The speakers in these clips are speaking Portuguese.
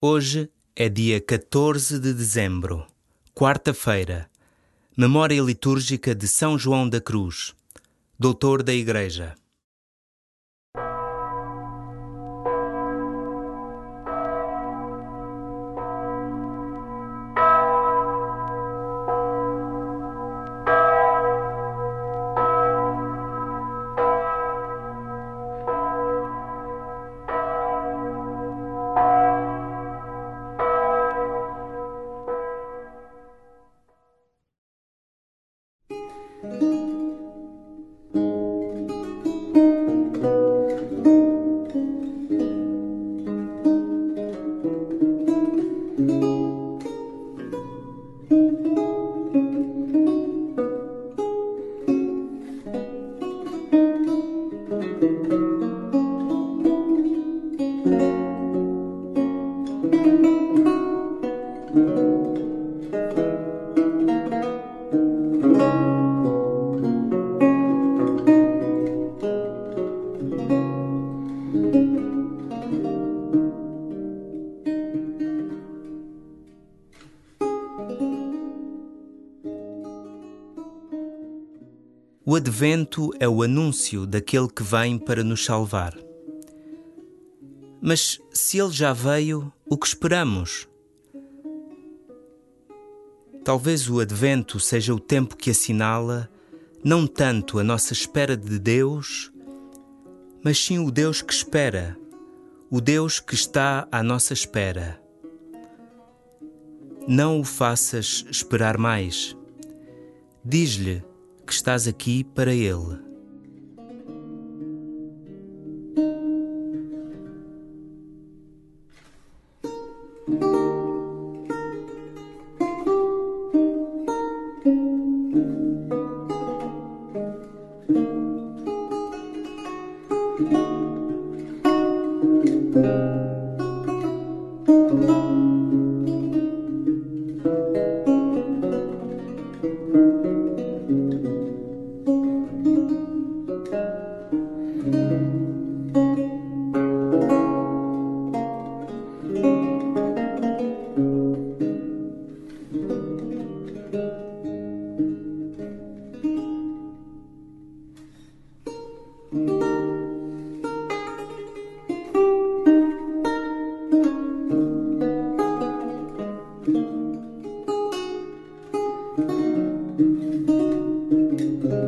Hoje é dia 14 de dezembro, quarta-feira, memória litúrgica de São João da Cruz, doutor da Igreja. O advento é o anúncio daquele que vem para nos salvar. Mas se ele já veio, o que esperamos? Talvez o advento seja o tempo que assinala não tanto a nossa espera de Deus, mas sim o Deus que espera, o Deus que está à nossa espera. Não o faças esperar mais. Diz-lhe que estás aqui para Ele.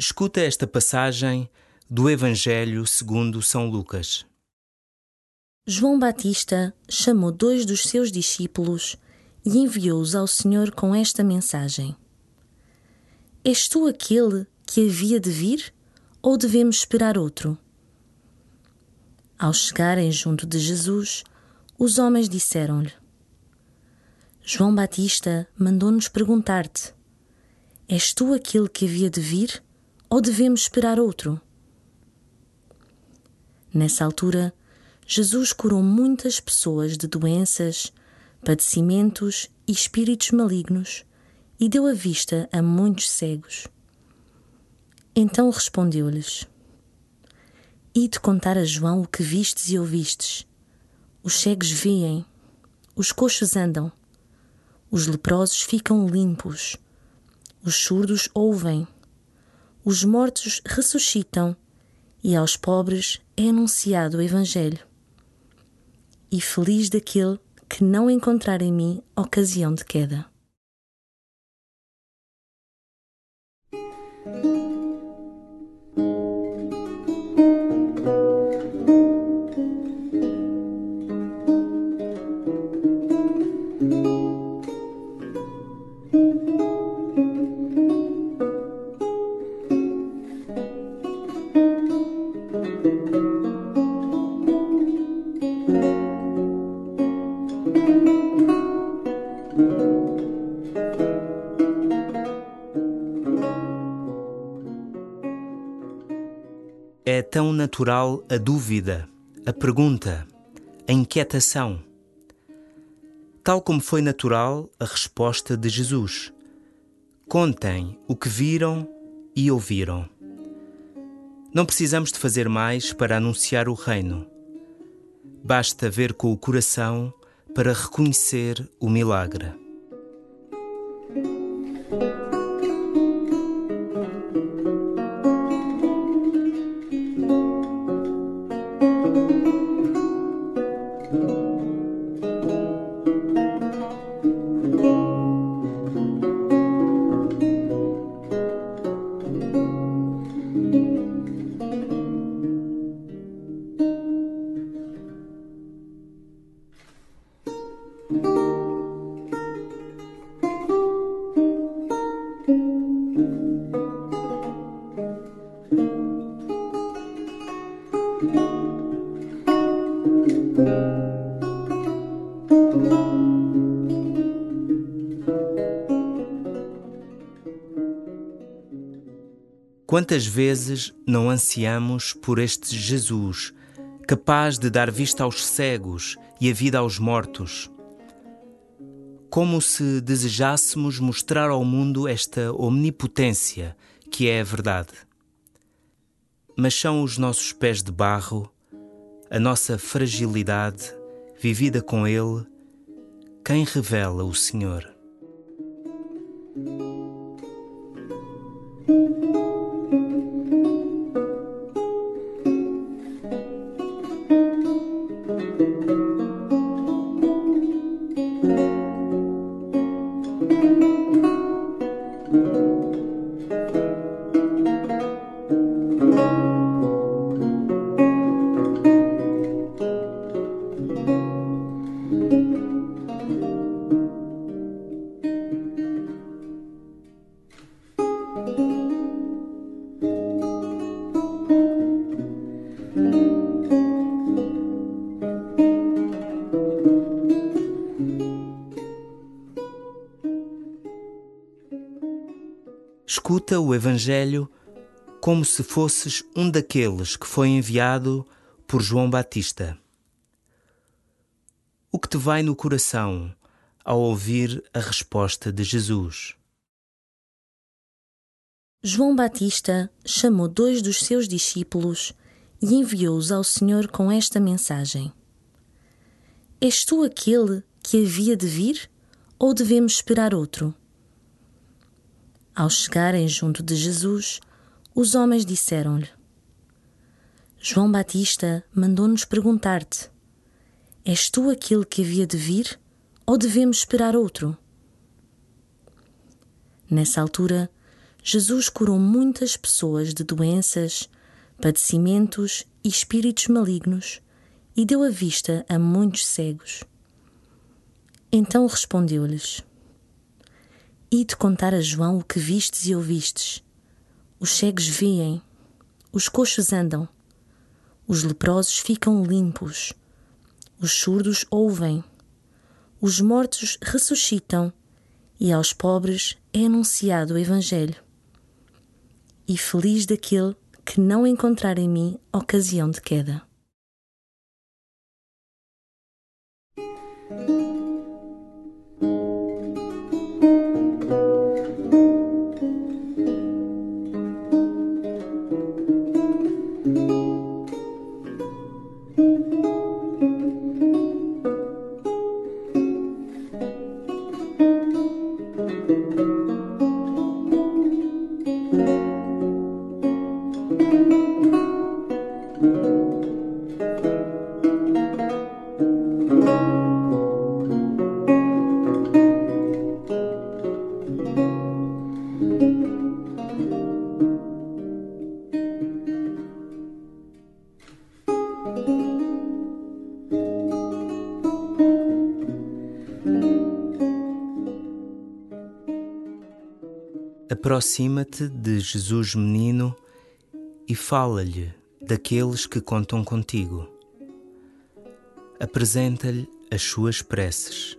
Escuta esta passagem do Evangelho segundo São Lucas. João Batista chamou dois dos seus discípulos e enviou-os ao Senhor com esta mensagem: És tu aquele que havia de vir ou devemos esperar outro? Ao chegarem junto de Jesus, os homens disseram-lhe: João Batista mandou-nos perguntar-te: És tu aquele que havia de vir ou devemos esperar outro? Nessa altura, Jesus curou muitas pessoas de doenças, padecimentos e espíritos malignos e deu a vista a muitos cegos. Então respondeu-lhes: Ide contar a João o que vistes e ouvistes. Os cegos veem, os coxos andam, os leprosos ficam limpos, os surdos ouvem os mortos ressuscitam e aos pobres é anunciado o Evangelho. E feliz daquele que não encontrar em mim ocasião de queda. Natural a dúvida, a pergunta, a inquietação. Tal como foi natural a resposta de Jesus. Contem o que viram e ouviram. Não precisamos de fazer mais para anunciar o Reino. Basta ver com o coração para reconhecer o milagre. うん。Quantas vezes não ansiamos por este Jesus, capaz de dar vista aos cegos e a vida aos mortos? Como se desejássemos mostrar ao mundo esta omnipotência que é a verdade. Mas são os nossos pés de barro, a nossa fragilidade, vivida com Ele, quem revela o Senhor. Escuta o Evangelho como se fosses um daqueles que foi enviado por João Batista. O que te vai no coração ao ouvir a resposta de Jesus? João Batista chamou dois dos seus discípulos e enviou-os ao Senhor com esta mensagem: És tu aquele que havia de vir ou devemos esperar outro? Ao chegarem junto de Jesus, os homens disseram-lhe: João Batista mandou-nos perguntar-te: És tu aquele que havia de vir ou devemos esperar outro? Nessa altura, Jesus curou muitas pessoas de doenças, padecimentos e espíritos malignos e deu a vista a muitos cegos. Então respondeu-lhes: e de contar a João o que vistes e ouvistes. Os cegos veem, os coxos andam, os leprosos ficam limpos, os surdos ouvem, os mortos ressuscitam e aos pobres é anunciado o Evangelho. E feliz daquele que não encontrar em mim ocasião de queda. Aproxima-te de Jesus menino e fala-lhe daqueles que contam contigo. Apresenta-lhe as suas preces.